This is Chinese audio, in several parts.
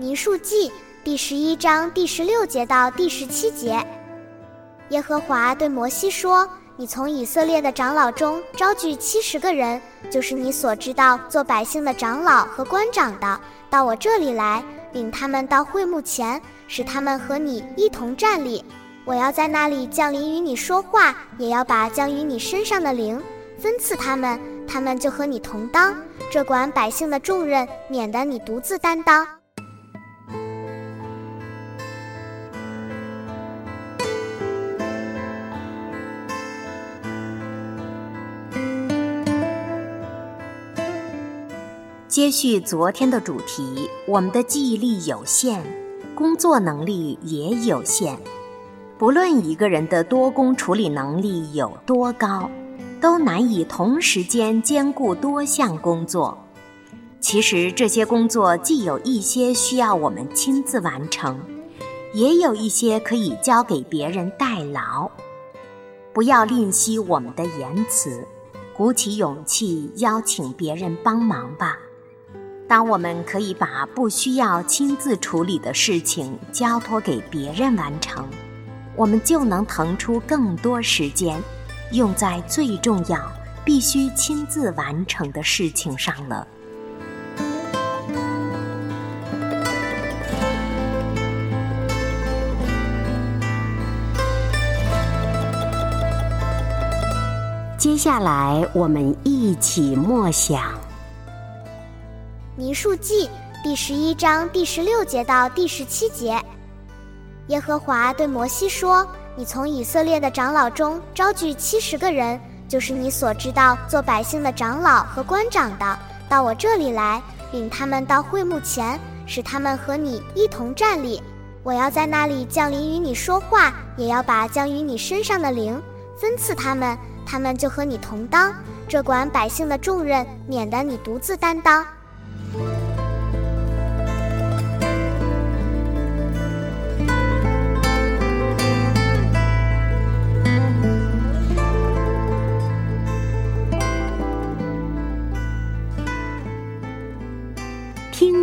民数记第十一章第十六节到第十七节，耶和华对摩西说：“你从以色列的长老中招聚七十个人，就是你所知道做百姓的长老和官长的，到我这里来，领他们到会幕前，使他们和你一同站立。我要在那里降临与你说话，也要把降于你身上的灵分赐他们，他们就和你同当这管百姓的重任，免得你独自担当。”接续昨天的主题，我们的记忆力有限，工作能力也有限。不论一个人的多工处理能力有多高，都难以同时间兼顾多项工作。其实这些工作既有一些需要我们亲自完成，也有一些可以交给别人代劳。不要吝惜我们的言辞，鼓起勇气邀请别人帮忙吧。当我们可以把不需要亲自处理的事情交托给别人完成，我们就能腾出更多时间，用在最重要、必须亲自完成的事情上了。接下来，我们一起默想。民数记第十一章第十六节到第十七节，耶和华对摩西说：“你从以色列的长老中招聚七十个人，就是你所知道做百姓的长老和官长的，到我这里来，领他们到会幕前，使他们和你一同站立。我要在那里降临与你说话，也要把降于你身上的灵分赐他们，他们就和你同当这管百姓的重任，免得你独自担当。”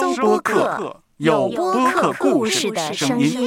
收播客，有播客故事的声音。